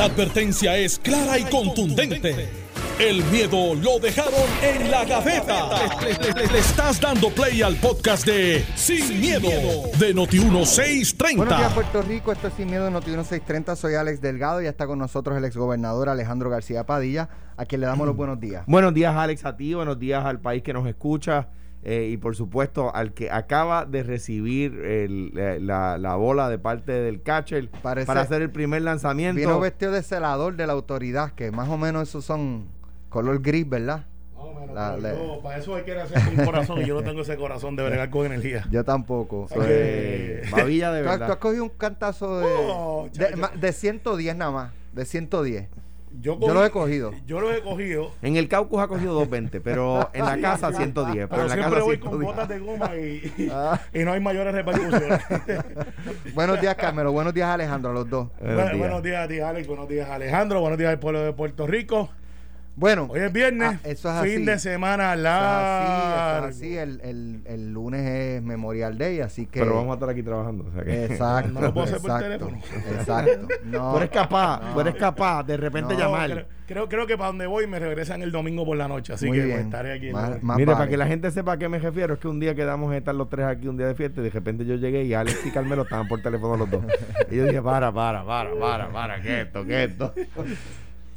La advertencia es clara y contundente. El miedo lo dejaron en la gaveta. Le, estás dando play al podcast de Sin, miedo, de Noti1630. Buenos días, Puerto Rico. Esto es Sin Miedo de Noti1630. Soy Alex Delgado y está con nosotros el exgobernador Alejandro García Padilla, a quien le damos los buenos días. Buenos días, Alex, a ti. Buenos días al país que nos escucha. Eh, y por supuesto al que acaba de recibir la, bola de parte del catcher para hacer el primer lanzamiento. Vino vestido de celador de la autoridad, que más o menos esos son color gris, ¿verdad? para eso hay que hacer un corazón y yo no tengo ese corazón de bregar con energía. Yo tampoco. de verdad. ¿Tú, has cogido un cantazo de, oh, de, de, 110 nada más, de 110. Yo, lo he cogido. Yo lo he cogido. En el Caucus ha cogido 220, pero en la casa 110. Pero, en la siempre casa voy con botas de goma y, ah. y, no hay mayores repercusiones. buenos días, Carmelo. Buenos días, Alejandro, a los dos. Buenos, días. a ti, Alex. Buenos días, Alejandro. Buenos días al pueblo de Puerto Rico. Bueno, hoy es viernes, ah, fin de semana largo. Así, El, el, el, lunes es Memorial Day, así que. Pero vamos a estar aquí trabajando. Exacto. no lo puedo hacer por teléfono. Exacto. No, tú eres capaz, no, eres capaz de repente llamar. Creo, creo, que para donde voy me regresan el domingo por la noche, así que pues, estaré aquí. Mire, para que la gente sepa a qué me refiero, es que un día quedamos a estar los tres aquí un día de fiesta y de repente yo llegué y Alex y Carmelo estaban por teléfono los dos. y yo dije, para, para, para, para, para, ¿qué esto, qué esto?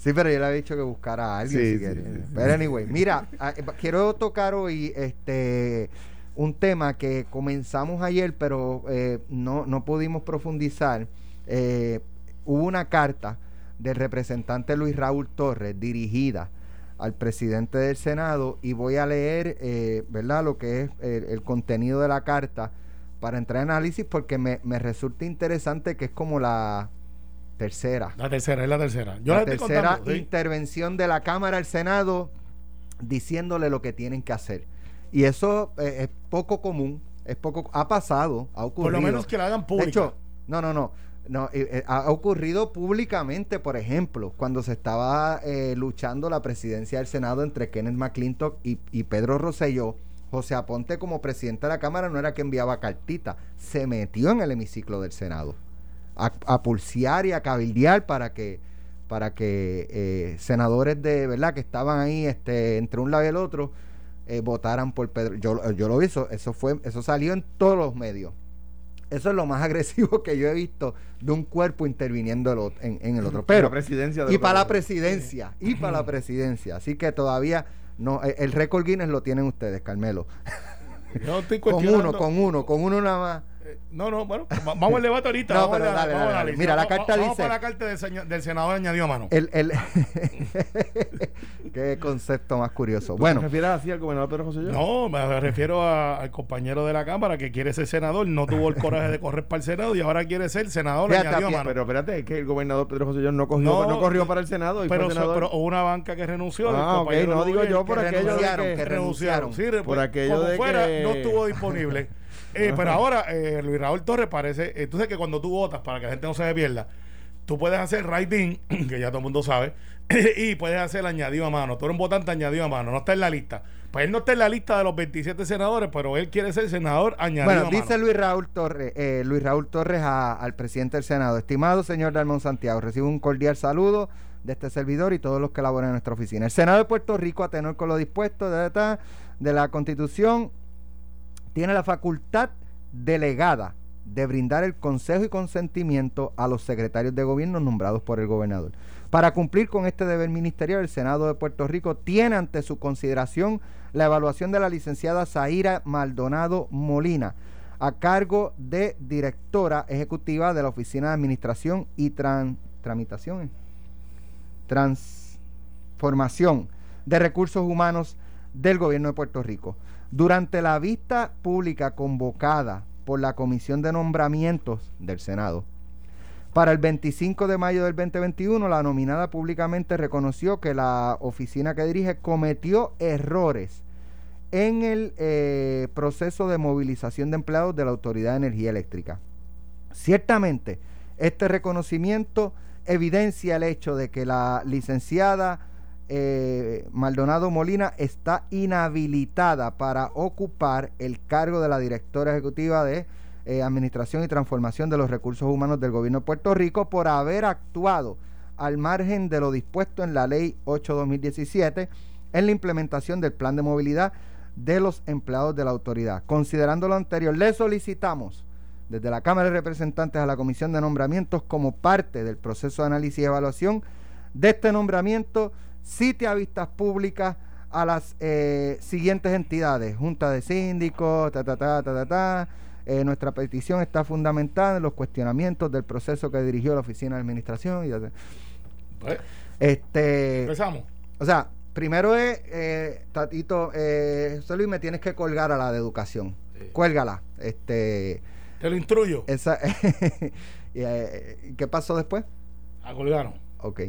Sí, pero yo le había dicho que buscara a alguien si Pero anyway, mira, eh, quiero tocar hoy este un tema que comenzamos ayer, pero eh, no, no pudimos profundizar. Eh, hubo una carta del representante Luis Raúl Torres dirigida al presidente del Senado y voy a leer, ¿verdad?, lo que es el, contenido de la carta para entrar en análisis porque me, me resulta interesante que es como la Tercera. La tercera, es la tercera. la, tercera intervención de la Cámara al Senado diciéndole lo que tienen que hacer. Y eso eh, es poco común, es poco ha pasado, ha ocurrido. Por lo menos que la hagan pública. De hecho, no, no, no. No, eh, eh, ha ocurrido públicamente, por ejemplo, cuando se estaba luchando la presidencia del Senado entre Kenneth McClintock y, y Pedro Rosselló. José Aponte como presidente de la Cámara no era que enviaba cartita, se metió en el hemiciclo del Senado a, pulsear y a cabildear para que para que eh, senadores de verdad que estaban ahí este entre un lado y el otro eh, votaran por Pedro. Yo, yo lo vi eso, eso fue eso salió en todos los medios. Eso es lo más agresivo que yo he visto de un cuerpo interviniendo en, el otro. Pero presidencia y para la presidencia y para la presidencia. Así que todavía no eh, el récord Guinness lo tienen ustedes Carmelo. Con uno con uno con uno nada más no, no, bueno, vamos al debate ahorita. vamos a Mira, la carta vamos, dice. Vamos la carta del, senador añadió a mano. El, el Qué concepto más curioso. Bueno. ¿Te refieres así al gobernador Pedro José No, me refiero al compañero de la Cámara que quiere ser senador, no tuvo el coraje de correr para el Senado y ahora quiere ser senador añadió a mano. Pero espérate, es que el gobernador Pedro José no, cogió, no, corrió para el Senado. Y pero, fue senador. pero una banca que renunció. Ah, ok, no digo yo por aquello de que, renunciaron. Sí, por aquello de fuera, no estuvo disponible. Eh, pero ahora, eh, Luis Raúl Torres parece. Eh, tú sabes que cuando tú votas, para que la gente no se pierda, tú puedes hacer writing, que ya todo el mundo sabe, y puedes hacer el añadido a mano. Tú eres un votante añadido a mano, no está en la lista. Pues él no está en la lista de los 27 senadores, pero él quiere ser senador añadido bueno, dice Luis Raúl Torres, eh, Luis Raúl Torres al presidente del Senado. Estimado señor Dalmón Santiago, recibo un cordial saludo de este servidor y todos los que laboran en nuestra oficina. El Senado de Puerto Rico, a tener con lo dispuesto de, de la Constitución, tiene la facultad delegada de brindar el consejo y consentimiento a los secretarios de gobierno nombrados por el gobernador. Para cumplir con este deber ministerial, el Senado de Puerto Rico tiene ante su consideración la evaluación de la licenciada Zaira Maldonado Molina, a cargo de directora ejecutiva de la Oficina de Administración y Tramitación, Transformación de Recursos Humanos del Gobierno de Puerto Rico. Durante la vista pública convocada por la Comisión de Nombramientos del Senado, para el 25 de mayo del 2021, la nominada públicamente reconoció que la oficina que dirige cometió errores en el eh, proceso de movilización de empleados de la Autoridad de Energía Eléctrica. Ciertamente, este reconocimiento evidencia el hecho de que la licenciada eh, Maldonado Molina está inhabilitada para ocupar el cargo de la directora ejecutiva de eh, Administración y Transformación de los Recursos Humanos del Gobierno de Puerto Rico por haber actuado al margen de lo dispuesto en la Ley 8-2017 en la implementación del plan de movilidad de los empleados de la autoridad. Considerando lo anterior, le solicitamos desde la Cámara de Representantes a la Comisión de Nombramientos como parte del proceso de análisis y evaluación de este nombramiento, cite a vistas públicas a las eh, siguientes entidades, Junta de Síndicos, ta, ta, ta, ta, ta, ta. Eh, nuestra petición está fundamentada en los cuestionamientos del proceso que dirigió la Oficina de Administración. Y, pues, este, empezamos. O sea, primero es, eh, Tatito, eh, Luis, me tienes que colgar a la de educación. Cuélgala. Este, Te lo instruyo. Esa, eh, ¿Qué pasó después? A colgaron. Ok.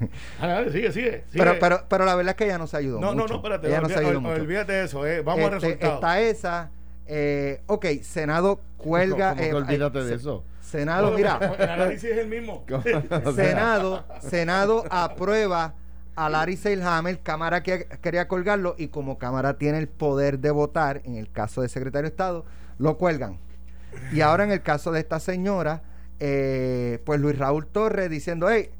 Ah, sigue, sigue, Pero, pero, pero la verdad es que ella no se ayudó. No, no, no, espérate. Ella no se ayudó mucho. Olvídate de eso, eh. vamos este, resultado. Está esa. Eh, ok, Senado cuelga. ¿Cómo, cómo eh, olvídate de eso? Senado, mira. El análisis es el mismo. Senado, Senado aprueba a Larry Seilhammer, Cámara que quería colgarlo y como Cámara tiene el poder de votar, en el caso del secretario de Estado, lo cuelgan. Y ahora en el caso de esta señora, eh, pues Luis Raúl Torres diciendo, hey,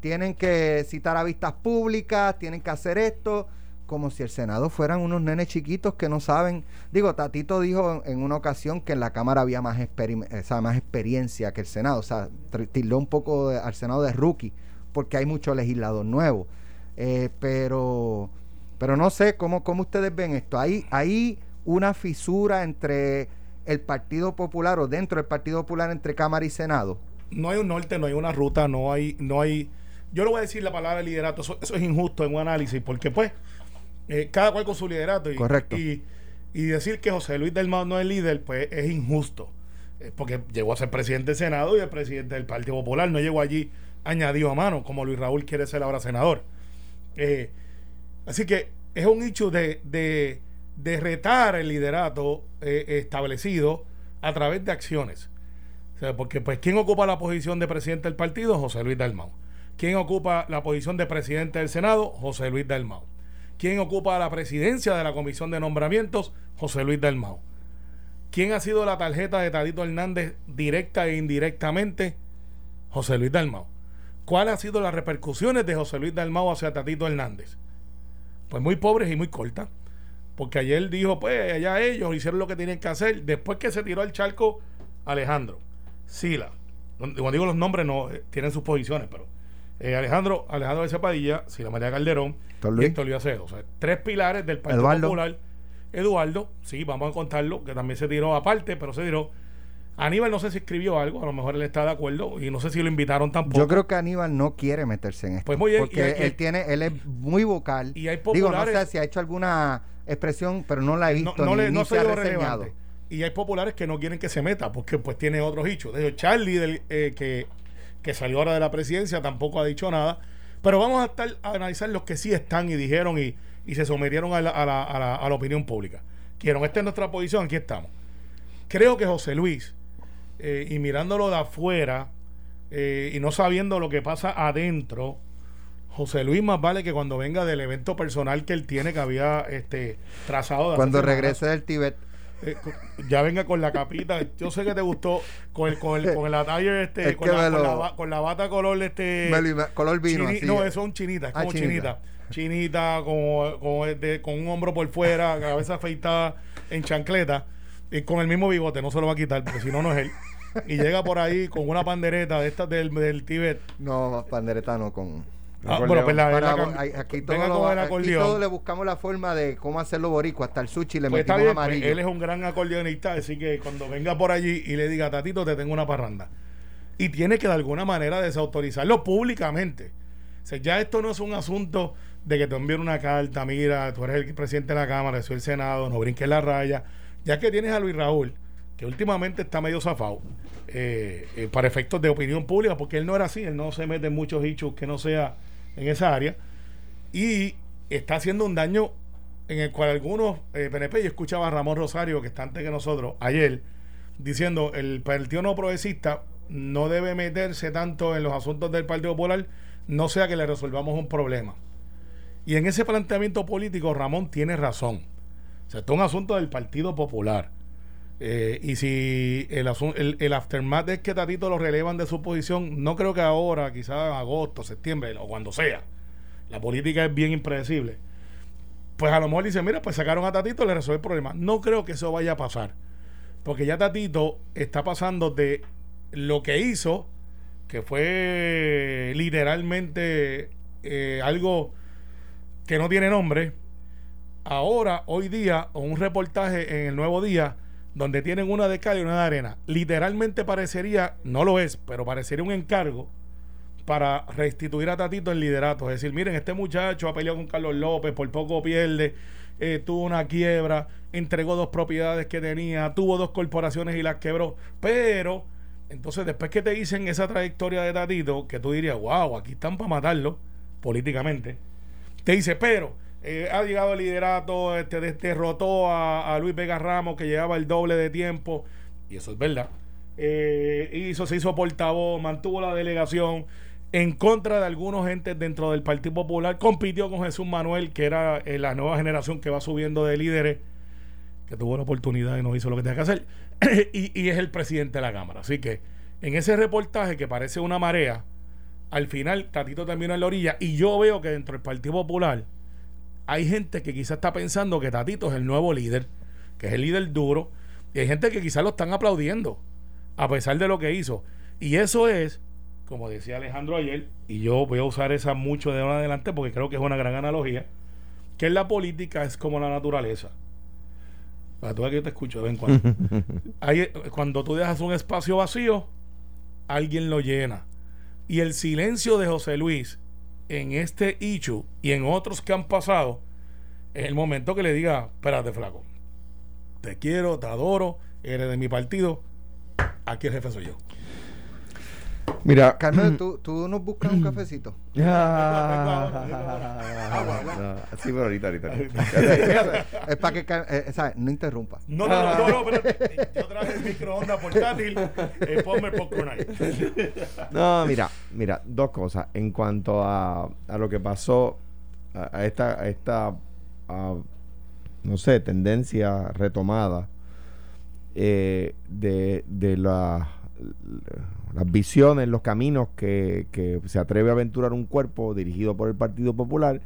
tienen que citar a vistas públicas, tienen que hacer esto, como si el Senado fueran unos nenes chiquitos que no saben. Digo, Tatito dijo en, una ocasión que en la Cámara había más, experiencia que el Senado, o sea, tildó un poco al Senado de rookie, porque hay mucho legislador nuevo. Eh, pero, pero no sé cómo, cómo ustedes ven esto. Hay, hay una fisura entre el Partido Popular o dentro del Partido Popular entre Cámara y Senado. No hay un norte, no hay una ruta, no hay, no hay yo no voy a decir la palabra liderato, eso, es injusto en un análisis, porque pues eh, cada cual con su liderato. Y, Correcto. Y, decir que José Luis del Mao no es líder, pues es injusto. Eh, porque llegó a ser presidente del Senado y el presidente del Partido Popular, no llegó allí añadido a mano, como Luis Raúl quiere ser ahora senador. Eh, así que es un hecho de, de, de retar el liderato establecido a través de acciones. O sea, porque pues ¿quién ocupa la posición de presidente del partido? José Luis Dalmau. ¿Quién ocupa la posición de presidente del Senado? José Luis Dalmau. ¿Quién ocupa la presidencia de la Comisión de Nombramientos? José Luis Dalmau. ¿Quién ha sido la tarjeta de Tadito Hernández directa e indirectamente? José Luis Dalmau. ¿Cuáles han sido las repercusiones de José Luis Dalmau hacia Tadito Hernández? Pues muy pobres y muy cortas. Porque ayer dijo, pues allá ellos hicieron lo que tenían que hacer. Después que se tiró al charco Alejandro, Sila. Cuando digo los nombres, no eh, tienen sus posiciones, pero eh, Alejandro, Alejandro de Padilla, Sila María Calderón y Héctor Luis O sea, tres pilares del Partido Popular. Eduardo, sí, vamos a contarlo, que también se tiró aparte, pero se tiró. Aníbal no sé si escribió algo, a lo mejor él está de acuerdo y no sé si lo invitaron tampoco. Yo creo que Aníbal no quiere meterse en esto. Pues muy bien, porque él tiene, él es muy vocal. Y hay populares, Digo, no sé si ha hecho alguna expresión, pero no la he visto no, ni, se ha reseñado. Y hay populares que no quieren que se meta porque pues tiene otros hechos. De hecho, Charlie, del, eh, que que salió ahora de la presidencia, tampoco ha dicho nada. Pero vamos a estar a analizar los que sí están y dijeron y, se sometieron a la, a, la, a, la, opinión pública. Quiero, esta es nuestra posición, aquí estamos. Creo que José Luis, eh, y mirándolo de afuera, eh, y no sabiendo lo que pasa adentro, José Luis más vale que cuando venga del evento personal que él tiene, que había este trazado. Cuando regrese del Tíbet eh, ya venga con la capita. Yo sé que te gustó con el, con el, con el attire este, con la, con, la, bata color este. color vino. no, eso son chinitas, ah, como chinita. Chinita, como, este, con un hombro por fuera, cabeza afeitada en chancleta, y con el mismo bigote, no se lo va a quitar, porque si no, no es él. Y llega por ahí con una pandereta de estas del, del Tíbet. No, pandereta no, con Ah, bueno, pues aquí, todo le buscamos la forma de cómo hacerlo boricua. Hasta el sushi le pues metimos pues, amarillo. él es un gran acordeonista, así que cuando venga por allí y le diga, Tatito, te tengo una parranda. Y tiene que de alguna manera desautorizarlo públicamente. O sea, ya esto no es un asunto de que te envíen una carta, mira, tú eres el presidente de la Cámara, soy el Senado, no brinques la raya. Ya que tienes a Luis Raúl, que últimamente está medio zafado, eh, eh, para efectos de opinión pública, porque él no era así, él no se mete en muchos hechos que no sea en esa área y está haciendo un daño en el cual algunos eh, PNP, yo escuchaba a Ramón Rosario, que está antes que nosotros, ayer, diciendo el partido no progresista no debe meterse tanto en los asuntos del Partido Popular, no sea que le resolvamos un problema. Y en ese planteamiento político, Ramón tiene razón. O sea, esto es un asunto del Partido Popular. Eh, y si el, el, el, aftermath es que Tatito lo relevan de su posición, no creo que ahora, quizás en agosto, septiembre o cuando sea. La política es bien impredecible. Pues a lo mejor dice, mira, pues sacaron a Tatito, le resuelve el problema. No creo que eso vaya a pasar. Porque ya Tatito está pasando de lo que hizo, que fue literalmente eh, algo que no tiene nombre, ahora, hoy día, un reportaje en el Nuevo Día, donde tienen una de cal y una de arena. Literalmente parecería, no lo es, pero parecería un encargo para restituir a Tatito el liderato. Es decir, miren, este muchacho ha peleado con Carlos López, por poco pierde, eh, tuvo una quiebra, entregó dos propiedades que tenía, tuvo dos corporaciones y las quebró. Pero, entonces, después que te dicen esa trayectoria de Tatito, que tú dirías, wow, aquí están para matarlo políticamente, te dice, pero eh, ha llegado el liderato, este, derrotó a, Luis Vega Ramos, que llevaba el doble de tiempo, y eso es verdad. Eh, se hizo portavoz, mantuvo la delegación en contra de algunos gentes dentro del Partido Popular, compitió con Jesús Manuel, que era eh, la nueva generación que va subiendo de líderes, que tuvo la oportunidad y no hizo lo que tenía que hacer, y, y es el presidente de la Cámara. Así que en ese reportaje que parece una marea, al final Tatito terminó en la orilla, y yo veo que dentro del Partido Popular, hay gente que quizás está pensando que Tatito es el nuevo líder, que es el líder duro, y hay gente que quizás lo están aplaudiendo, a pesar de lo que hizo. Y eso es, como decía Alejandro ayer, y yo voy a usar esa mucho de ahora en adelante porque creo que es una gran analogía, que en la política es como la naturaleza. Para tú que yo te escucho de vez en cuando. cuando tú dejas un espacio vacío, alguien lo llena. Y el silencio de José Luis en este hecho y en otros que han pasado, es el momento que le diga, espérate flaco, te quiero, te adoro, eres de mi partido, aquí el jefe soy yo. Mira, Carmen, ¿tú, ¿tú nos buscas un cafecito? sí, pero ahorita, ahorita. es para que, eh, ¿sabes? No interrumpa. No, no, no, no, pero yo traje el microondas portátil, eh, ponme el popcorn ahí. no, mira, mira, dos cosas. En cuanto a, a lo que pasó, a, esta, a esta no sé, tendencia retomada eh, de, de la las visiones, los caminos que, que, se atreve a aventurar un cuerpo dirigido por el Partido Popular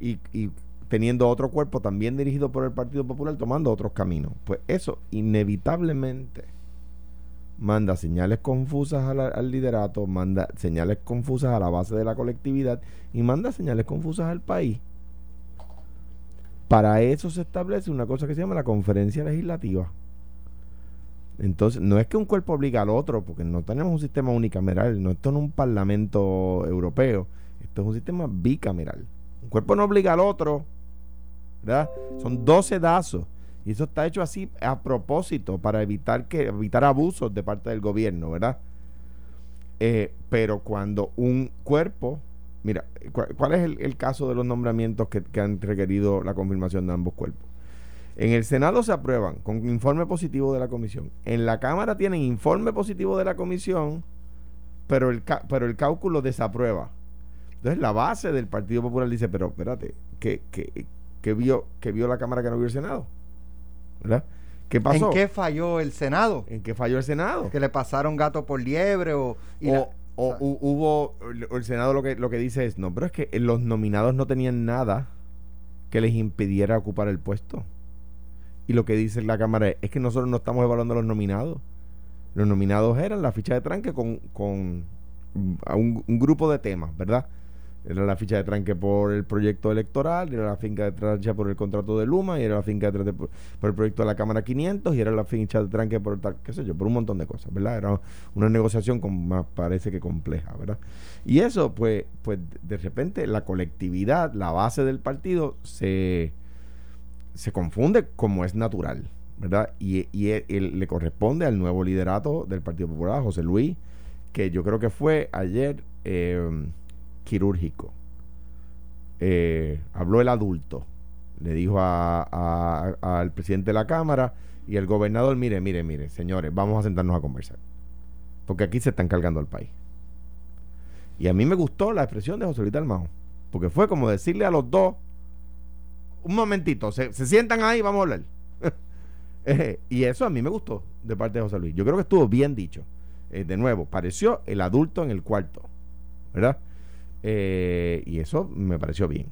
y, y, teniendo otro cuerpo también dirigido por el Partido Popular tomando otros caminos. Pues eso inevitablemente manda señales confusas al liderato, manda señales confusas a la base de la colectividad y manda señales confusas al país. Para eso se establece una cosa que se llama la conferencia legislativa entonces, no es que un cuerpo obliga al otro, porque no tenemos un sistema unicameral, no esto no es un parlamento europeo, esto es un sistema bicameral. Un cuerpo no obliga al otro, ¿verdad? Son 12 dazos. Y eso está hecho así a propósito, para evitar que evitar abusos de parte del gobierno, ¿verdad? Eh, pero cuando un cuerpo, mira, ¿cuál, es el, caso de los nombramientos que han requerido la confirmación de ambos cuerpos? En el Senado se aprueban con informe positivo de la comisión. En la Cámara tienen informe positivo de la comisión, pero el, pero el cálculo desaprueba. Entonces la base del Partido Popular dice, pero espérate, ¿qué, vio, que vio la Cámara que no vio el Senado? ¿Verdad? ¿Qué pasó? ¿En qué falló el Senado? ¿En qué falló el Senado? Que le pasaron gato por liebre o... o, hubo, el Senado lo que, lo que dice es, no, pero es que los nominados no tenían nada que les impidiera ocupar el puesto. Y lo que dice la Cámara es, que nosotros no estamos evaluando a los nominados. Los nominados eran la ficha de tranque con, con un, grupo de temas, ¿verdad? Era la ficha de tranque por el proyecto electoral, era la ficha de tranque por el contrato de Luma, y era la ficha de tranque por, el proyecto de la Cámara 500, y era la ficha de tranque por tal, qué sé yo, por un montón de cosas, ¿verdad? Era una negociación con, más parece que compleja, ¿verdad? Y eso, pues, pues de repente la colectividad, la base del partido, se se confunde como es natural, ¿verdad? Y, y, le corresponde al nuevo liderato del Partido Popular, José Luis, que yo creo que fue ayer eh, quirúrgico. Habló el adulto, le dijo al presidente de la Cámara y el gobernador, mire, mire, mire, señores, vamos a sentarnos a conversar, porque aquí se están cargando al país. Y a mí me gustó la expresión de José Luis Dalmao, porque fue como decirle a los dos, un momentito, se, sientan ahí, vamos a hablar. y eso a mí me gustó de parte de José Luis. Yo creo que estuvo bien dicho. Eh, de nuevo, pareció el adulto en el cuarto, ¿verdad? Eh, y eso me pareció bien.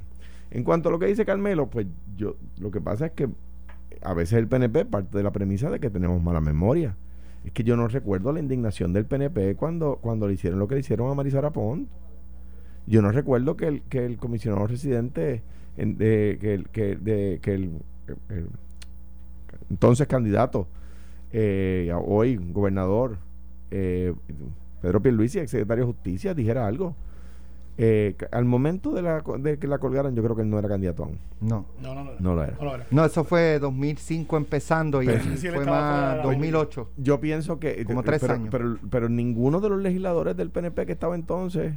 En cuanto a lo que dice Carmelo, pues yo lo que pasa es que a veces el PNP parte de la premisa de que tenemos mala memoria. Es que yo no recuerdo la indignación del PNP cuando, cuando le hicieron lo que le hicieron a Marisara Pont. Yo no recuerdo que el, que el comisionado residente, de, que, el, que, de, que el, entonces candidato, eh, hoy gobernador, eh, Pedro Pierluisi, ex secretario de Justicia, dijera algo. Eh, al momento de, la, de que la colgaran, yo creo que él no era candidato aún. No. No, no, no, no lo era. No, eso fue 2005 empezando y fue más 2008. Yo pienso que. Como tres años. Pero, pero, ninguno de los legisladores del PNP que estaba entonces,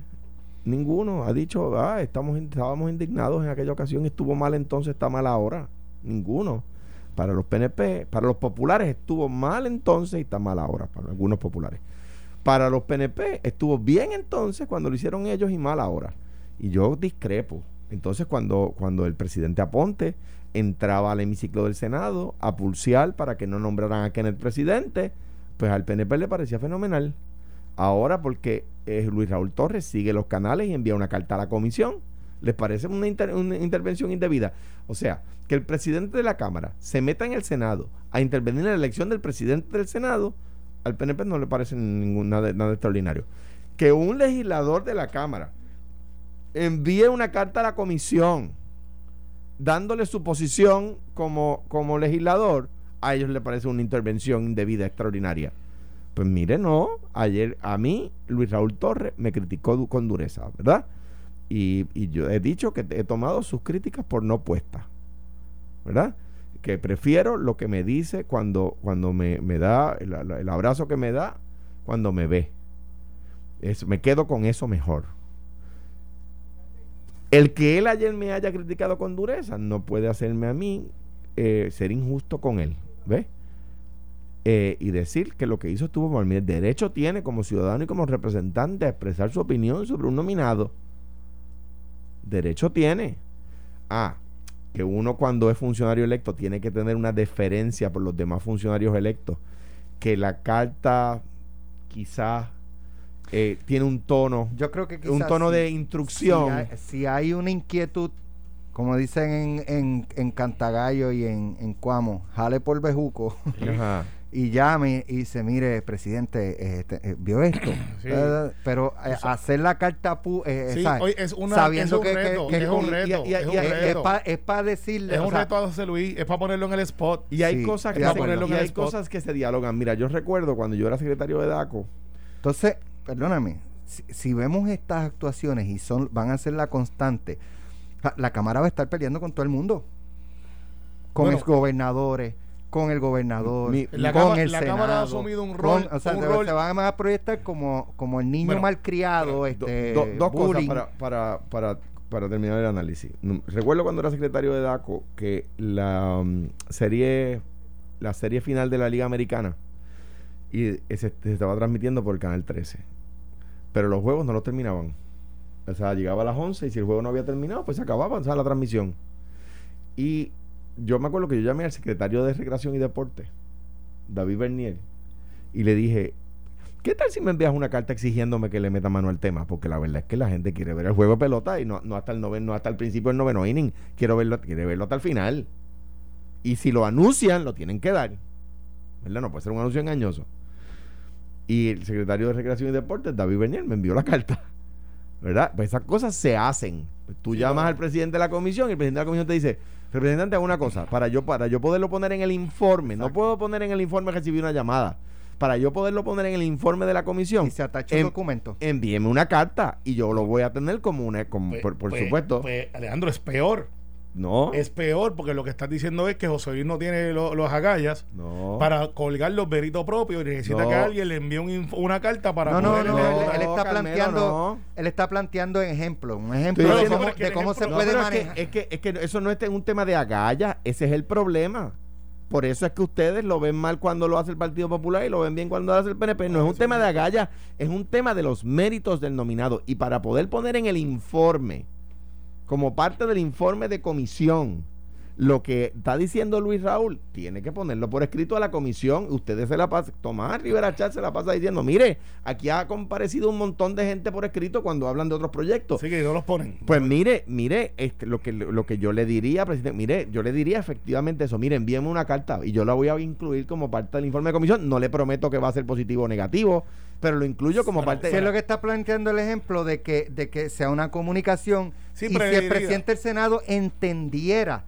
ninguno ha dicho, ah, estamos, estábamos indignados en aquella ocasión, estuvo mal entonces, está mal ahora. Ninguno. Para los PNP, para los populares estuvo mal entonces y está mal ahora, para algunos populares. Para los PNP estuvo bien entonces cuando lo hicieron ellos y mal ahora. Y yo discrepo. Entonces cuando, cuando el presidente Aponte entraba al hemiciclo del Senado a pulsear para que no nombraran a Kenneth presidente, pues al PNP le parecía fenomenal. Ahora porque eh, Luis Raúl Torres sigue los canales y envía una carta a la comisión. ¿Les parece una, intervención indebida? O sea, que el presidente de la Cámara se meta en el Senado a intervenir en la elección del presidente del Senado, al PNP no le parece ningún, nada, extraordinario. Que un legislador de la Cámara envíe una carta a la comisión dándole su posición como, como legislador, a ellos le parece una intervención indebida extraordinaria. Pues mire, no, ayer a mí Luis Raúl Torres me criticó con dureza, ¿verdad? Y, yo he dicho que he tomado sus críticas por no puestas, ¿verdad? que prefiero lo que me dice cuando, cuando me, me da, el, abrazo que me da cuando me ve. Me quedo con eso mejor. El que él ayer me haya criticado con dureza no puede hacerme a mí eh, ser injusto con él. ¿Ves? Eh, y decir que lo que hizo estuvo mal. El derecho tiene como ciudadano y como representante a expresar su opinión sobre un nominado. Derecho tiene. Ah, que uno cuando es funcionario electo tiene que tener una deferencia por los demás funcionarios electos, que la carta quizás eh, tiene un tono, yo creo que un tono de instrucción. Si hay, una inquietud, como dicen en, en, en Cantagallo y en, en Cuamo, jale por bejuco. Ajá. y llame y dice, mire, presidente, este, eh, vio esto. Eh, pero eh, hacer la carta pu sí, es una, sabiendo que, es un reto, es para decirle. Es un reto a José Luis, es para ponerlo en el spot. Y hay cosas que, hay cosas que se dialogan. Mira, yo recuerdo cuando yo era secretario de DACO. Entonces, perdóname, si, vemos estas actuaciones y son van a ser la constante, la Cámara va a estar peleando con todo el mundo. Con los gobernadores con el gobernador, con el la Cámara ha asumido un rol. o sea, se, van a proyectar como, como el niño malcriado. este, dos cosas para, para, para, para, terminar el análisis. Recuerdo cuando era secretario de DACO que la um, serie la serie final de la Liga Americana y se, estaba transmitiendo por el Canal 13. Pero los juegos no los terminaban. O sea, llegaba a las 11 y si el juego no había terminado, pues se acababa o sea, la transmisión. Y yo me acuerdo que yo llamé al secretario de Recreación y Deporte, David Bernier, y le dije, ¿qué tal si me envías una carta exigiéndome que le meta mano al tema? Porque la verdad es que la gente quiere ver el juego de pelota y no, no hasta el noveno, no hasta el principio del noveno inning, quiero verlo, quiere verlo hasta el final. Y si lo anuncian, lo tienen que dar. ¿Verdad? No puede ser un anuncio engañoso. Y el secretario de Recreación y Deportes, David Bernier, me envió la carta. ¿Verdad? Pues esas cosas se hacen. Pues tú llamas al presidente de la comisión y el presidente de la comisión te dice, representante, hago una cosa, para yo, para yo poderlo poner en el informe, no puedo poner en el informe recibir una llamada. Para yo poderlo poner en el informe de la comisión, y se atacha el documento. Envíeme una carta y yo lo voy a tener como una, como, pues, por, pues, supuesto. Pues, Alejandro, es peor. No. Es peor porque lo que estás diciendo es que José Luis no tiene los agallas para colgar los veritos propios y necesita que alguien le envíe una carta para no, no, no, él, está planteando él está planteando ejemplo, un ejemplo de cómo, se puede manejar. Es que, es que, eso no es un tema de agallas, ese es el problema. Por eso es que ustedes lo ven mal cuando lo hace el Partido Popular y lo ven bien cuando lo hace el PNP. No es un tema de agallas, es un tema de los méritos del nominado. Y para poder poner en el informe como parte del informe de comisión lo que está diciendo Luis Raúl, tiene que ponerlo por escrito a la comisión. Ustedes se la pasan, Tomás Rivera Chat se la pasa diciendo, mire, aquí ha comparecido un montón de gente por escrito cuando hablan de otros proyectos. Sí, que no los ponen. Pues mire, mire, este, lo, que, lo que yo le diría, presidente, mire, yo le diría efectivamente eso, mire, envíeme una carta y yo la voy a incluir como parte del informe de comisión. No le prometo que va a ser positivo o negativo, pero lo incluyo como parte de... es lo que está planteando el ejemplo de que, de que sea una comunicación y si el presidente del Senado entendiera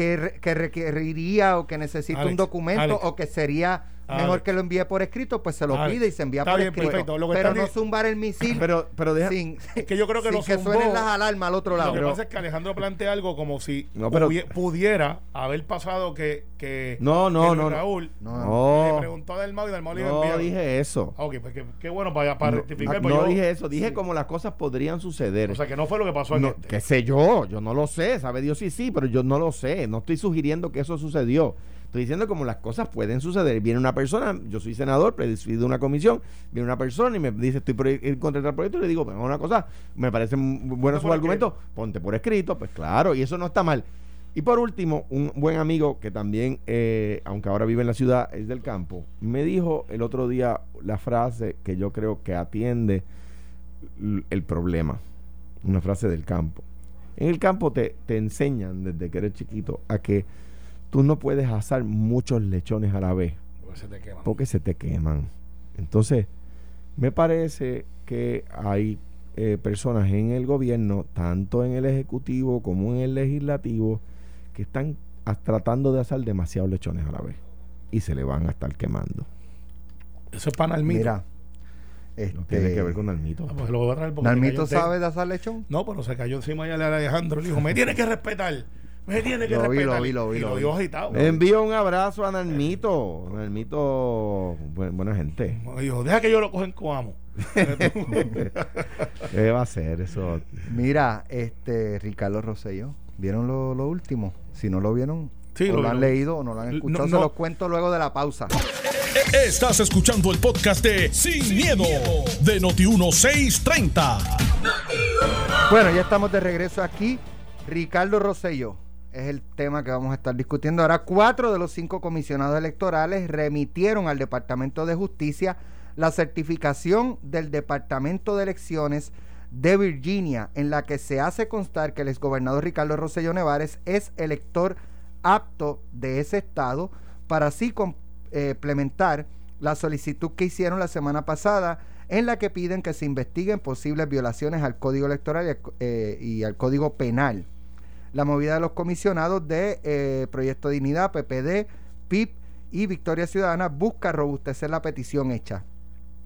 que, que requeriría o que necesita un documento o que sería mejor que lo envíe por escrito, pues se lo pide y se envía por escrito. pero no zumbar el misil pero, pero sin, que yo creo que, que suenen las alarmas al otro lado. Lo que pasa es que Alejandro plantea algo como si pudiera haber pasado que, que, no, no, no, Raúl no, le preguntó a Delmau y Delmau le No dije eso. Ok, pues qué, bueno para, para rectificar. Pues no, dije eso, dije como las cosas podrían suceder. O sea, que no fue lo que pasó en este. Qué sé yo, yo no lo sé, sabe Dios sí, sí, pero yo no lo sé, no estoy sugiriendo que eso sucedió. Estoy diciendo como las cosas pueden suceder. Viene una persona, yo soy senador, presido una comisión, viene una persona y me dice estoy por ir contra el proyecto y le digo, pues una cosa, me parece bueno su argumento, ponte por escrito, pues claro, y eso no está mal. Y por último, un buen amigo que también, eh, aunque ahora vive en la ciudad, es del campo, me dijo el otro día la frase que yo creo que atiende el problema, una frase del campo. En el campo te, te enseñan desde que eres chiquito a que tú no puedes asar muchos lechones a la vez. Porque se te queman. Entonces, me parece que hay eh, personas en el gobierno, tanto en el ejecutivo como en el legislativo, que están tratando de asar demasiados lechones a la vez. Y se le van a estar quemando. Eso es para Nalmito. Mira. Este, tiene que ver con Nalmito. Ah, pues ¿Nalmito sabe de asar lechón? No, pero se cayó encima de Alejandro. Le dijo, me tiene que respetar. Me tiene que lo respetar. Vi, lo vi, lo vi, lo agitado. Envío un abrazo a Nalmito. Nalmito, buena gente. dijo, deja que yo lo cogen como amo. ¿Qué va a ser eso? Mira, este Ricardo Rosselló, ¿vieron lo, lo último? Si no lo vieron, o lo, han leído o no lo han escuchado, se los cuento luego de la pausa. Estás escuchando el podcast de Sin, miedo, de Noti1630. Bueno, ya estamos de regreso aquí. Ricardo Rosselló es el tema que vamos a estar discutiendo ahora. Cuatro de los cinco comisionados electorales remitieron al Departamento de Justicia la certificación del Departamento de Elecciones de Virginia, en la que se hace constar que el exgobernador Ricardo Rosselló Nevares es elector apto de ese estado para así complementar la solicitud que hicieron la semana pasada en la que piden que se investiguen posibles violaciones al Código Electoral y al, eh, y al Código Penal la movida de los comisionados de eh, Proyecto Dignidad, PPD, PIP y Victoria Ciudadana busca robustecer la petición hecha.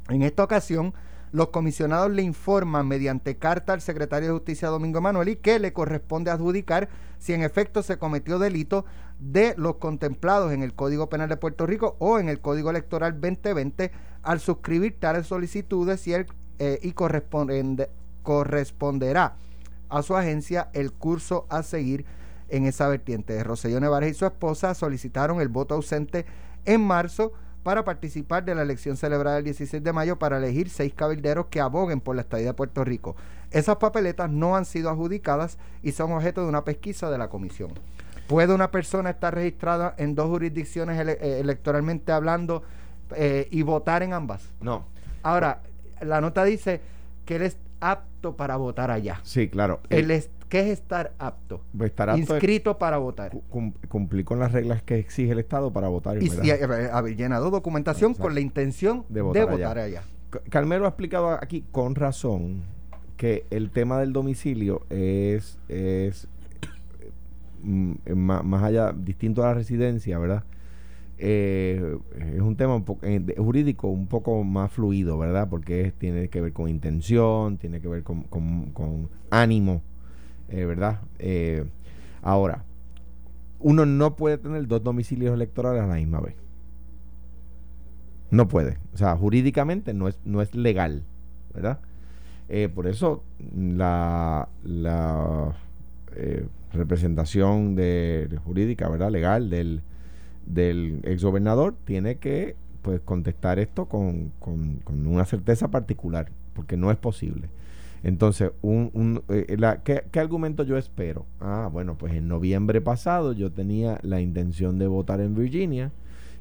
En esta ocasión, los comisionados le informan mediante carta al secretario de Justicia Domingo Manuel que le corresponde adjudicar si en efecto se cometió delito de los contemplados en el Código Penal de Puerto Rico o en el Código Electoral 2020 al suscribir tales solicitudes y, eh, y corresponderá a su agencia el curso a seguir en esa vertiente. Roselló Nevares y su esposa solicitaron el voto ausente en marzo para participar de la elección celebrada el 16 de mayo para elegir seis cabilderos que aboguen por la estadía de Puerto Rico. Esas papeletas no han sido adjudicadas y son objeto de una pesquisa de la comisión. ¿Puede una persona estar registrada en dos jurisdicciones eh, electoralmente hablando eh, y votar en ambas? No. Ahora, la nota dice que él es apto para votar allá. Sí, claro. El ¿Qué es estar apto? Pues estar apto Inscrito para votar. cumplir con las reglas que exige el Estado para votar. Y, y haber llenado documentación con la intención de votar, allá. Carmelo ha explicado aquí con razón que el tema del domicilio es, es más allá, distinto a la residencia, ¿verdad? Eh, es un tema eh, jurídico un poco más fluido, ¿verdad? Porque tiene que ver con intención, tiene que ver con, ánimo, eh, ¿verdad? ahora, uno no puede tener dos domicilios electorales a la misma vez. No puede. O sea, jurídicamente no es, no es legal, ¿verdad? por eso la, la representación de, jurídica, ¿verdad? Legal del del exgobernador tiene que pues contestar esto con, con, una certeza particular, porque no es posible. Entonces, un, eh, la, ¿qué, ¿qué, argumento yo espero? Ah, bueno, pues en noviembre pasado yo tenía la intención de votar en Virginia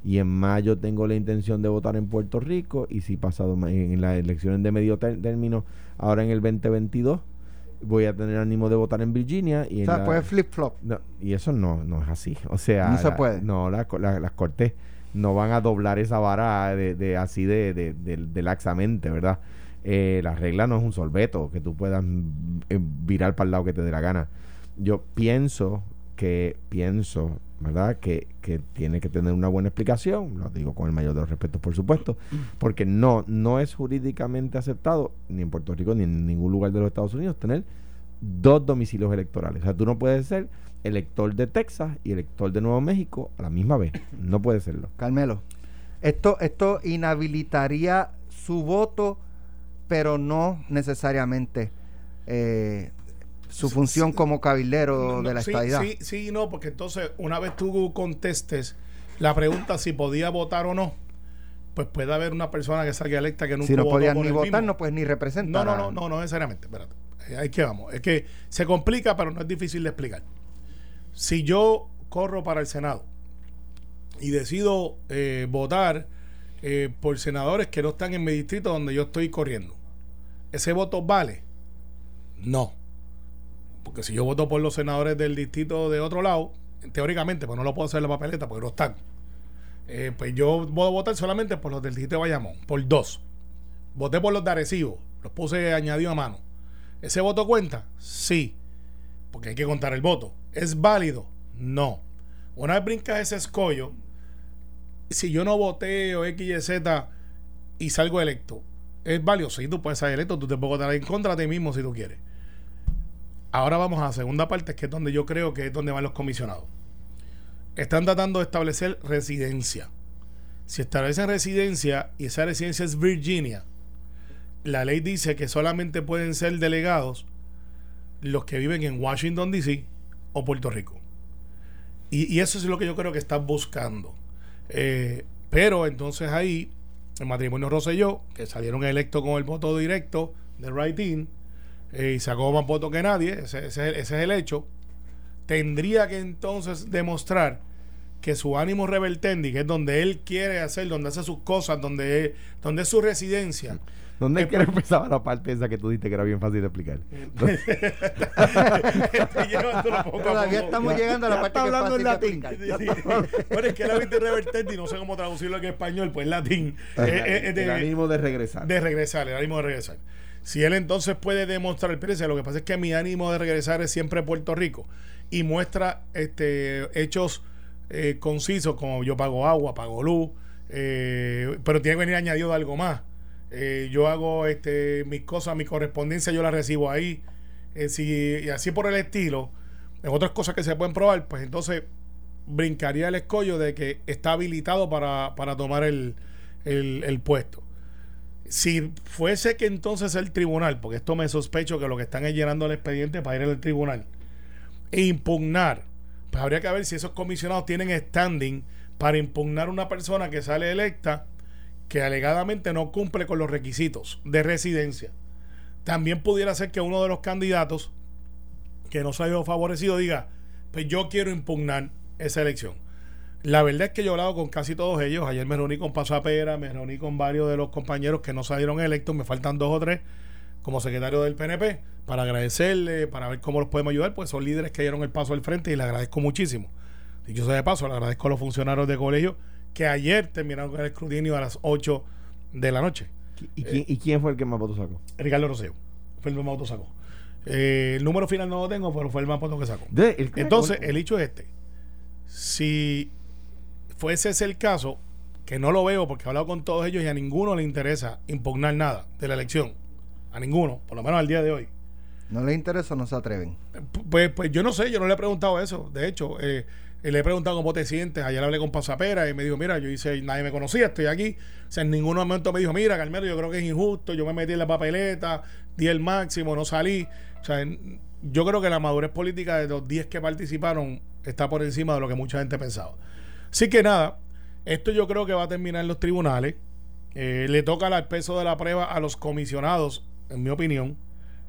y en mayo tengo la intención de votar en Puerto Rico y si pasado en las elecciones de medio término, ahora en el 2022 voy a tener ánimo de votar en Virginia. Y o sea, puede flip-flop. y eso no, no es así. O sea, no se puede. No, las cortes no van a doblar esa vara de, de así de, de, de, laxamente, ¿verdad? Eh, la regla no es un sorbeto que tú puedas eh, virar para el lado que te dé la gana. Yo pienso que, pienso, ¿verdad? Que, que tiene que tener una buena explicación, lo digo con el mayor de los respetos, por supuesto, porque no, no es jurídicamente aceptado, ni en Puerto Rico, ni en ningún lugar de los Estados Unidos, tener dos domicilios electorales. O sea, tú no puedes ser elector de Texas y elector de Nuevo México a la misma vez. No puede serlo. Carmelo, esto, esto inhabilitaría su voto, pero no necesariamente eh, su función como cabildero de la sí, estadidad. Sí, sí, no, porque entonces una vez tú contestes la pregunta si podía votar o no, pues puede haber una persona que salga electa que nunca Si no podía ni votar, no puedes ni representar. No, no, no, no, no necesariamente, espérate. Ahí que vamos. Es que se complica, pero no es difícil de explicar si yo corro para el Senado y decido eh, votar eh, por senadores que no están en mi distrito donde yo estoy corriendo, ¿ese voto vale? No. Porque si yo voto por los senadores del distrito de otro lado, teóricamente, pues no lo puedo hacer en la papeleta porque no están. Eh, pues yo voy a votar solamente por los del distrito de Bayamón, por dos. Voté por los de Arecibo, los puse añadido a mano. ¿Ese voto cuenta? Sí, porque hay que contar el voto. ¿Es válido? No. Una vez brincas ese escollo, si yo no voté o X, Y, Z y salgo electo, ¿es válido? Sí, tú puedes salir electo, tú te puedes votar en contra de ti mismo si tú quieres. Ahora vamos a la segunda parte, que es donde yo creo que es donde van los comisionados. Están tratando de establecer residencia. Si establecen residencia y esa residencia es Virginia, la ley dice que solamente pueden ser delegados los que viven en Washington, D.C o Puerto Rico. Y, eso es lo que yo creo que están buscando. Eh, pero entonces ahí, el matrimonio Rosselló, que salieron electos con el voto directo de writing eh, y sacó más votos que nadie, ese, ese, es el hecho, tendría que entonces demostrar que su ánimo revertendi, que es donde él quiere hacer, donde hace sus cosas, donde, donde es su residencia, ¿Dónde es que empezaba la parte esa que tú dijiste que era bien fácil de explicar? Todavía estamos llegando a la parte que fácil en latín. bueno, es que era revertente y no sé cómo traducirlo en español, pues latín. Eh, eh, el ánimo de regresar. De regresar, el ánimo de regresar. Si él entonces puede demostrar, espérense, lo que pasa es que mi ánimo de regresar es siempre Puerto Rico y muestra este hechos eh, concisos como yo pago agua, pago luz, pero tiene que venir añadido algo más eh, yo hago este, mis cosas, mi correspondencia, yo la recibo ahí. Eh, y así por el estilo, en otras cosas que se pueden probar, pues entonces brincaría el escollo de que está habilitado para, tomar el, puesto. Si fuese que entonces el tribunal, porque esto me sospecho que lo que están es llenando el expediente para ir al tribunal, e impugnar, pues habría que ver si esos comisionados tienen standing para impugnar una persona que sale electa que alegadamente no cumple con los requisitos de residencia. También pudiera ser que uno de los candidatos que no se ha ido favorecido diga, pues yo quiero impugnar esa elección. La verdad es que yo he hablado con casi todos ellos. Ayer me reuní con Pasapera, me reuní con varios de los compañeros que no salieron electos, me faltan dos o tres como secretario del PNP, para agradecerle, para ver cómo los podemos ayudar, pues son líderes que dieron el paso al frente y le agradezco muchísimo. Dicho sea de paso, le agradezco a los funcionarios de colegio que ayer terminaron con el escrutinio a las 8 de la noche. ¿Y, quién, fue el que más votos sacó? Ricardo Roseo. Fue el que más votos sacó. Eh, el número final no lo tengo, pero fue el más votos que sacó. Entonces, el hecho es este. Si fuese ese el caso, que no lo veo porque he hablado con todos ellos y a ninguno le interesa impugnar nada de la elección. A ninguno, por lo menos al día de hoy. ¿No les interesa o no se atreven? Pues, pues yo no sé, yo no le he preguntado eso. De hecho, eh, le he preguntado cómo te sientes. Ayer hablé con Pasapera y me dijo, mira, yo hice, nadie me conocía, estoy aquí. O sea, en ningún momento me dijo, mira, Carmelo, yo creo que es injusto, yo me metí en la papeleta, di el máximo, no salí. O sea, yo creo que la madurez política de los 10 que participaron está por encima de lo que mucha gente pensaba. Así que nada, esto yo creo que va a terminar en los tribunales. Eh, le toca el peso de la prueba a los comisionados, en mi opinión.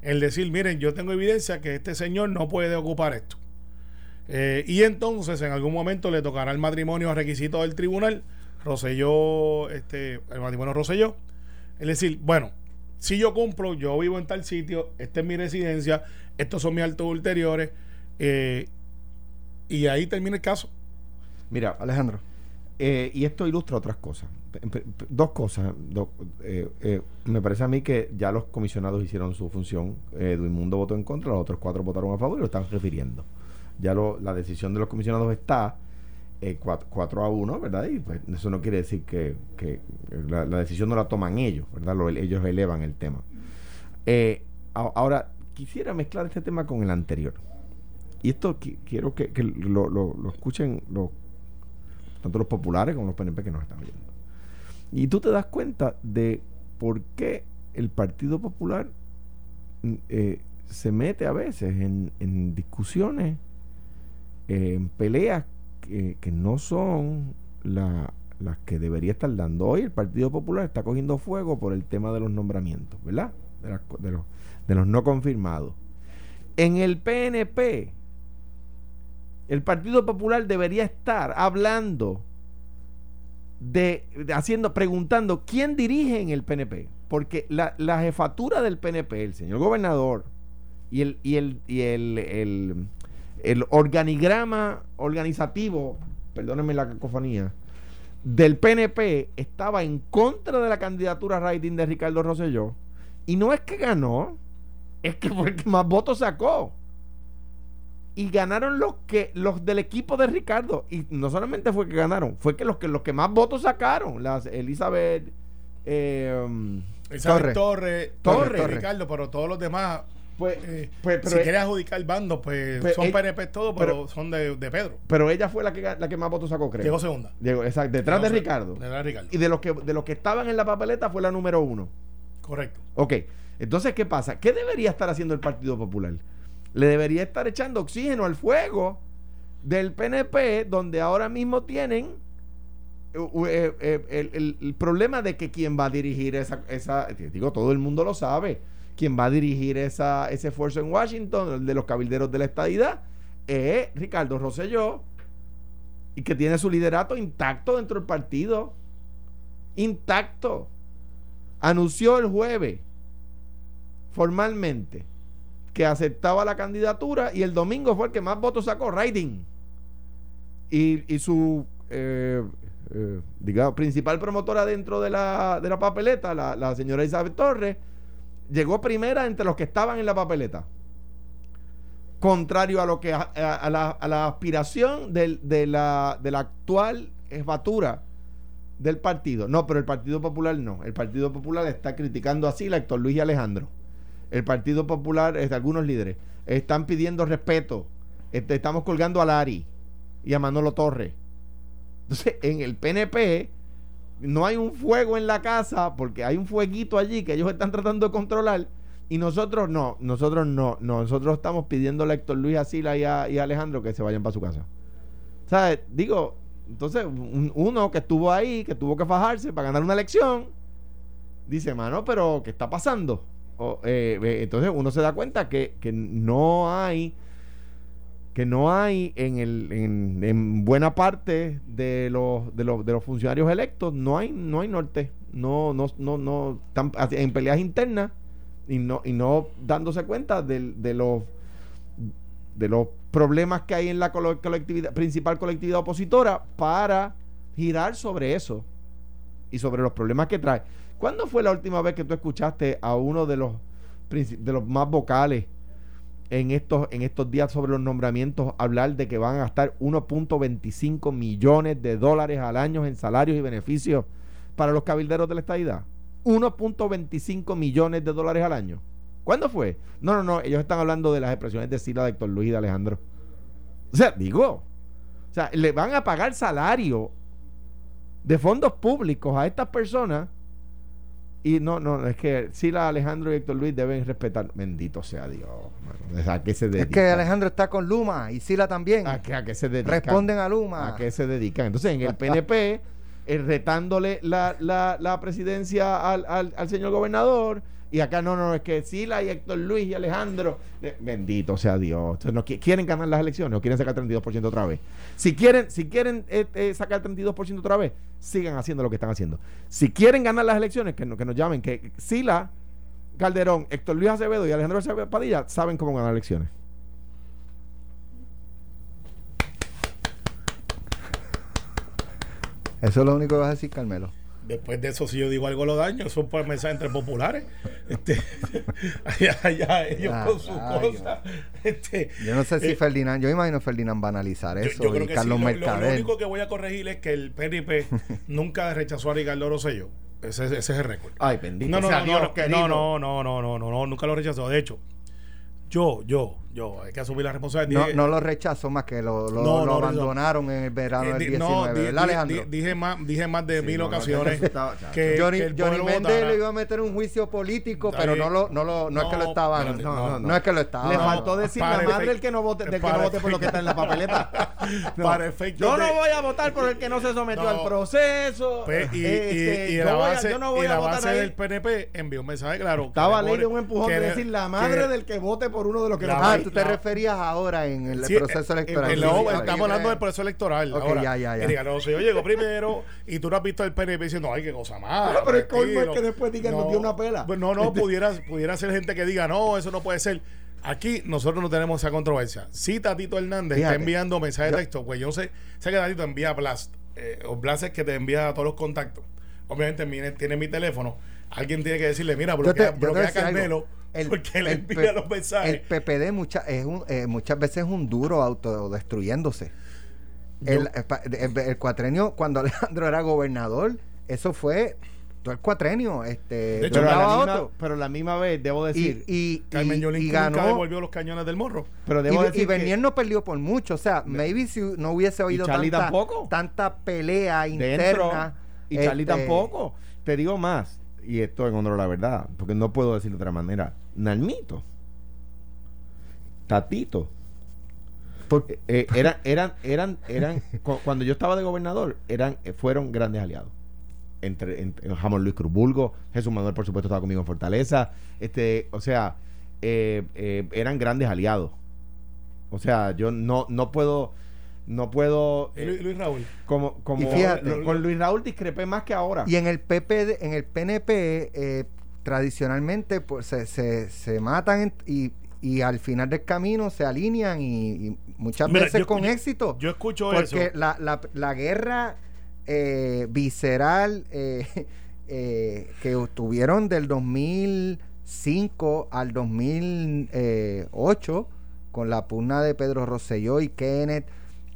el decir, miren, yo tengo evidencia que este señor no puede ocupar esto. Eh, y entonces en algún momento le tocará el matrimonio a requisito del tribunal, Roselló, este, el matrimonio Roselló. Es decir, bueno, si yo cumplo, yo vivo en tal sitio, esta es mi residencia, estos son mis altos ulteriores, eh, y ahí termina el caso. Mira, Alejandro, eh, y esto ilustra otras cosas. Dos cosas. Eh, me parece a mí que ya los comisionados hicieron su función. Edwin Mundo votó en contra, los otros cuatro votaron a favor y lo están refiriendo. Ya lo, la decisión de los comisionados está 4, a 1, ¿verdad? Y pues eso no quiere decir que, la, decisión no la toman ellos, ¿verdad? ellos elevan el tema. ahora, quisiera mezclar este tema con el anterior. Y esto quiero que, lo, lo, escuchen los, tanto los populares como los PNP que nos están viendo. Y tú te das cuenta de por qué el Partido Popular mm, eh, se mete a veces en, discusiones, en peleas que, no son las que debería estar dando. Hoy el Partido Popular está cogiendo fuego por el tema de los nombramientos, ¿verdad? De los no confirmados. En el PNP el Partido Popular debería estar hablando de, haciendo, preguntando quién dirige en el PNP. Porque la, jefatura del PNP, el señor gobernador, y el, y el, y el, el, organigrama organizativo, perdónenme la cacofonía, del PNP estaba en contra de la candidatura writing de Ricardo Rosselló. Y no es que ganó, es que fue el que más votos sacó y ganaron los que los del equipo de Ricardo. Y no solamente fue que ganaron fue que los que los que más votos sacaron. Las Elizabeth eh, Elizabeth Torre, Torre, Ricardo pero todos los demás pues, eh, pues si quieres adjudicar el bando pues, pues son PNP todos pero, son de, Pedro. pero ella fue la que la que más votos sacó creo. Llegó segunda. Exacto detrás de Ricardo. detrás de Ricardo. Y de los que de los que estaban en la papeleta fue la número uno. Correcto. Ok entonces qué pasa qué debería estar haciendo el Partido Popular le debería estar echando oxígeno al fuego del PNP, donde ahora mismo tienen eh, eh, el, problema de que quien va a dirigir esa, esa, digo, todo el mundo lo sabe, quien va a dirigir esa, ese esfuerzo en Washington, el de los cabilderos de la estadidad, es Ricardo Rosselló, y que tiene su liderato intacto dentro del partido, intacto. Anunció el jueves, formalmente, que aceptaba la candidatura y el domingo fue el que más votos sacó, Riding. Y, su, eh, eh, digamos, principal promotora dentro de la, de la papeleta, la, señora Isabel Torres, llegó primera entre los que estaban en la papeleta. Contrario a lo que a, la, aspiración de, la, de la actual jefatura del partido. No, pero el Partido Popular no. El Partido Popular está criticando así a Héctor Luis y Alejandro el Partido Popular, este, algunos líderes, están pidiendo respeto. Este, estamos colgando a Lari y a Manolo Torres. Entonces, en el PNP no hay un fuego en la casa porque hay un fueguito allí que ellos están tratando de controlar. Y nosotros no, nosotros no, nosotros estamos pidiendo a Héctor Luis Asila y a, Alejandro que se vayan para su casa. ¿Sabes? Digo, entonces, uno que estuvo ahí, que tuvo que fajarse para ganar una elección, dice, mano, pero ¿qué está pasando? Eh, entonces uno se da cuenta que, no hay que no hay en, el, en, buena parte de los, de los, de los funcionarios electos no hay no hay norte no no no no están en peleas internas y no y no dándose cuenta de, de los de los problemas que hay en la colectividad principal colectividad opositora para girar sobre eso y sobre los problemas que trae ¿Cuándo fue la última vez que tú escuchaste a uno de los, de los más vocales en estos, en estos días sobre los nombramientos hablar de que van a gastar 1.25 millones de dólares al año en salarios y beneficios para los cabilderos de la estadidad? 1.25 millones de dólares al año. ¿Cuándo fue? No, no, no. Ellos están hablando de las expresiones de Sila, de Héctor Luis y de Alejandro. O sea, digo, o sea, le van a pagar salario de fondos públicos a estas personas y no, no, es que Sila, Alejandro y Héctor Luis deben respetar. Bendito sea Dios. ¿A qué se dedican? Es que Alejandro está con Luma y Sila también. ¿A qué, se dedican? Responden a Luma. ¿A qué se dedican? Entonces, en el PNP, eh, retándole la, la, la presidencia al, al, al, señor gobernador Y acá no, no, es que Sila y Héctor Luis y Alejandro, eh, bendito sea Dios. no, ¿Quieren ganar las elecciones o quieren sacar 32% otra vez? Si quieren, si quieren eh, eh, sacar 32% otra vez, sigan haciendo lo que están haciendo. Si quieren ganar las elecciones, que, que nos llamen, que Sila, Calderón, Héctor Luis Acevedo y Alejandro Padilla saben cómo ganar elecciones. Eso es lo único que vas a decir, Carmelo después de eso, si yo digo algo lo daño, son por mensajes entre populares. Este, allá, ellos ah, con sus cosas. Este, yo no sé si eh, Ferdinand, yo imagino Ferdinand va a analizar eso. Yo, creo que Carlos sí, lo, lo, único que voy a corregir es que el PNP nunca rechazó a Ricardo Rosselló. Ese, ese es el récord. Ay, bendito. No, no, no, no, no, no, no, no, no, no, nunca lo rechazó. De hecho, yo, yo, yo, hay que asumir la responsabilidad. No, no lo rechazó más que lo, lo, lo abandonaron en el verano del 19, ¿verdad, Alejandro? dije, más, dije más de mil ocasiones que, Johnny, que Johnny Méndez le iba a meter un juicio político, pero no lo, no lo, no, es que lo estaban. No, no, es que lo estaban. Le faltó decir la madre el que no vote, del que no vote por lo que está en la papeleta. para efecto yo no voy a votar por el que no se sometió al proceso. Y, este, y, la base, y la base del PNP envió un mensaje claro. Estaba ley de un empujón de decir la madre del que vote por uno de los que no tú te referías ahora en el proceso electoral. estamos hablando del proceso electoral. ahora, ya, ya, ya. no, si yo llego primero y tú no has visto el PNP diciendo, ay, qué cosa mala. pero el colmo es que después digan, no, dio una pela. Pues no, no, pudiera, pudiera ser gente que diga, no, eso no puede ser. Aquí nosotros no tenemos esa controversia. Si Tatito Hernández está enviando mensajes de texto, pues yo sé, sé que Tatito envía Blast. Eh, o Blast es que te envía a todos los contactos. Obviamente tiene mi teléfono. Alguien tiene que decirle, mira, bloquea, bloquea a Carmelo el, porque le envía los mensajes. El PPD mucha, es un, eh, muchas veces es un duro autodestruyéndose. El, el, cuatrenio, cuando Alejandro era gobernador, eso fue todo el cuatrenio. Este, pero, la misma, pero la misma vez, debo decir. Y, Carmen Yolín ganó, devolvió los cañones del morro. Pero debo y, decir y Bernier no perdió por mucho. O sea, maybe si no hubiese oído tanta, tanta pelea interna. y Charlie este, tampoco. Te digo más y esto en honor a la verdad, porque no puedo decirlo de otra manera, Nalmito, Tatito, porque eh, eran, eran, eran, eran, cuando yo estaba de gobernador, eran, eh, fueron grandes aliados. Entre, entre Jamón Luis Cruzbulgo, Jesús Manuel, por supuesto, estaba conmigo en Fortaleza. Este, o sea, eh, eran grandes aliados. O sea, yo no, no puedo no puedo eh, Luis, Raúl como como con Luis Raúl discrepé más que ahora y en el PP en el PNP eh, tradicionalmente pues se, se, se matan y, y, al final del camino se alinean y, muchas veces con éxito. yo escucho porque la, la, la guerra eh, visceral que tuvieron del 2005 al 2008 con la pugna de Pedro Rosselló y Kenneth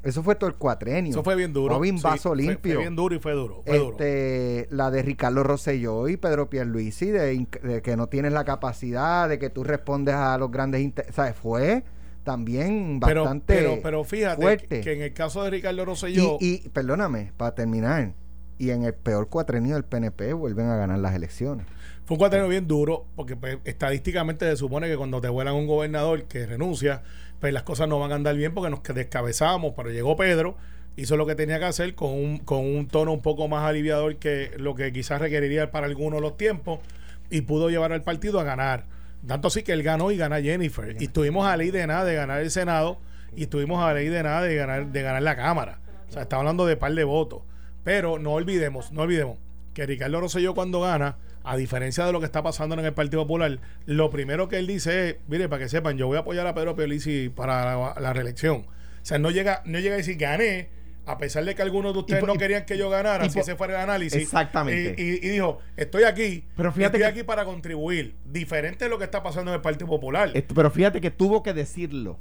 eso fue todo el cuatrenio. Eso fue bien duro. No vaso limpio. Fue, bien duro y fue duro. este, La de Ricardo Rosselló y Pedro Pierluisi, de, de que no tienes la capacidad, de que tú respondes a los grandes... ¿Sabes? Fue también bastante pero, pero, fíjate fuerte. Que, en el caso de Ricardo Rosselló... Y, y, perdóname, para terminar, y en el peor cuatrenio del PNP vuelven a ganar las elecciones. Fue un cuatrenio bien duro, porque pues, estadísticamente se supone que cuando te vuelan un gobernador que renuncia pues las cosas no van a andar bien porque nos descabezamos, pero llegó Pedro, hizo lo que tenía que hacer con un, con un tono un poco más aliviador que lo que quizás requeriría para algunos los tiempos y pudo llevar al partido a ganar. Tanto así que él ganó y gana Jennifer. Y estuvimos a ley de nada de ganar el Senado y estuvimos a ley de nada de ganar, de ganar la Cámara. O sea, está hablando de par de votos. Pero no olvidemos, no olvidemos que Ricardo Rosselló cuando gana a diferencia de lo que está pasando en el Partido Popular, lo primero que él dice es, mire, para que sepan, yo voy a apoyar a Pedro Piolici para la, reelección. O sea, no llega, no llega a decir gané, a pesar de que algunos de ustedes no querían que yo ganara, si ese fuera el análisis. Exactamente. Y, dijo, estoy aquí, pero fíjate estoy aquí para contribuir. Diferente de lo que está pasando en el Partido Popular. pero fíjate que tuvo que decirlo.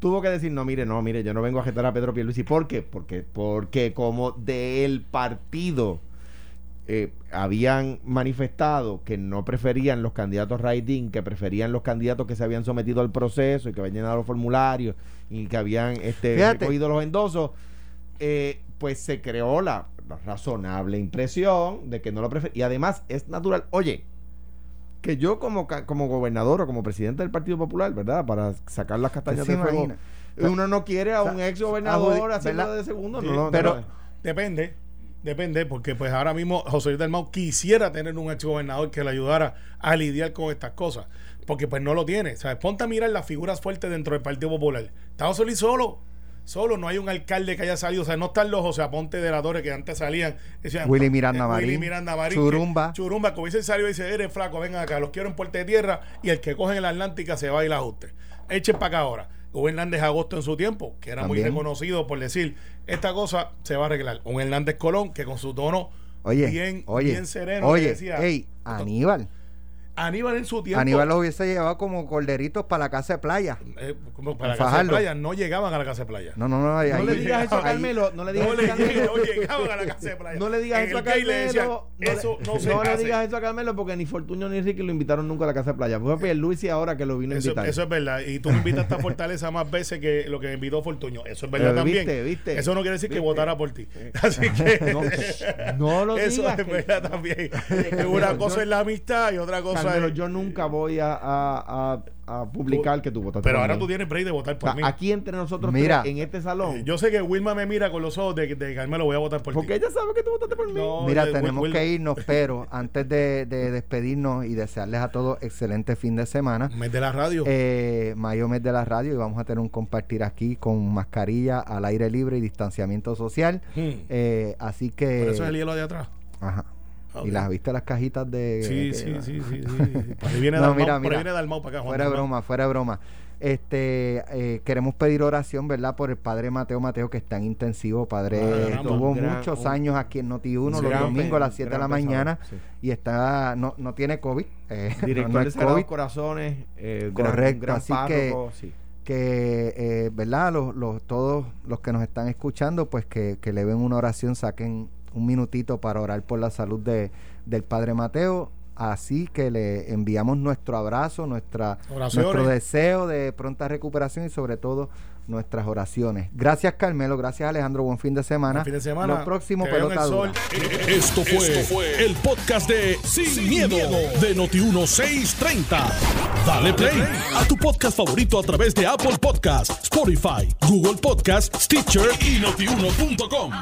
Tuvo que decir, no, mire, no, mire, yo no vengo a agitar a Pedro Pierluisi. ¿Por qué? Porque, porque como del partido eh, habían manifestado que no preferían los candidatos writing, que preferían los candidatos que se habían sometido al proceso y que habían llenado los formularios y que habían este, recogido los endosos, eh, pues se creó la, razonable impresión de que no lo preferían. Y además es natural, oye, que yo como, como gobernador o como presidente del Partido Popular, ¿verdad? Para sacar las castañas de fuego, uno no quiere a un ex gobernador hacerlo de segundo, no, pero depende depende, porque pues ahora mismo José Luis del Mau quisiera tener un ex gobernador que le ayudara a lidiar con estas cosas, porque pues no lo tiene. ¿sabes? Ponte a mirar las figuras fuertes dentro del Partido Popular. Está José Luis solo solo, no hay un alcalde que haya salido, o sea, no están los José Aponte de la Torre que antes salían. Decían, Willy Miranda eh, Marín. Willy Miranda Marín. Churumba. churumba, como dice salió y dice, eres flaco, vengan acá, los quiero en Puerta de Tierra y el que coge en la Atlántica se va y la ajuste. Echen para acá ahora. Hubo Hernández Agosto en su tiempo, que era muy reconocido por decir, esta cosa se va a arreglar. Un Hernández Colón que con su tono bien, bien sereno oye, decía, hey, Aníbal Aníbal en su tiempo. Aníbal los hubiese llevado como corderitos para la casa de playa. Eh, como para la casa de playa, no llegaban a la casa de playa. No, no, no. no le digas eso a Carmelo. No le digas eso a Carmelo. No llegaban a la casa de playa. No le digas eso a Carmelo. Eso no, se no le digas eso a Carmelo porque ni Fortuño ni Ricky lo invitaron nunca a la casa de playa. Fue Luis y ahora que lo vino a invitar. Eso, es verdad. Y tú me invitas a Fortaleza más veces que lo que invitó Fortuño. Eso es verdad también. Viste, viste. Eso no quiere decir que votara por ti. Así que. No, lo digas. Eso es verdad también. Una cosa es la amistad y otra cosa es. Yo nunca voy a, publicar que tú votaste Pero ahora tú tienes break de votar por mí. Aquí entre nosotros mira, en este salón. Eh, yo sé que Wilma me mira con los ojos de, de Carmelo, voy a votar por ti. Porque ella sabe que tú votaste por mí. mira, tenemos que irnos, pero antes de, despedirnos y desearles a todos excelente fin de semana. Mes de la radio. Eh, mayo mes de la radio y vamos a tener un compartir aquí con mascarilla al aire libre y distanciamiento social. Hmm. Eh, así que... Por eso es el hielo de atrás. Ajá. Y las viste las cajitas de. Sí, sí, sí, sí, sí, Por ahí viene no, mira, mira, viene para acá, Fuera de broma, fuera de broma. Este, eh, queremos pedir oración, ¿verdad? Por el padre Mateo Mateo, que está en intensivo. Padre, ah, estuvo muchos años aquí en Noti1, los domingos a las 7 de la mañana. Y está, no, no tiene COVID. Eh, Director de COVID. Corazones. Eh, Correcto, así que. que eh, verdad los, los, todos los que nos están escuchando pues que, que le ven una oración saquen un minutito para orar por la salud de, del Padre Mateo. Así que le enviamos nuestro abrazo, nuestra, nuestro deseo de pronta recuperación y sobre todo nuestras oraciones. Gracias Carmelo, gracias Alejandro, buen fin de semana. fin de semana. Lo próximo pelota Esto fue, el podcast de Sin, miedo, de Noti 1630. Dale play a tu podcast favorito a través de Apple Podcasts, Spotify, Google Podcasts, Stitcher y notiuno.com.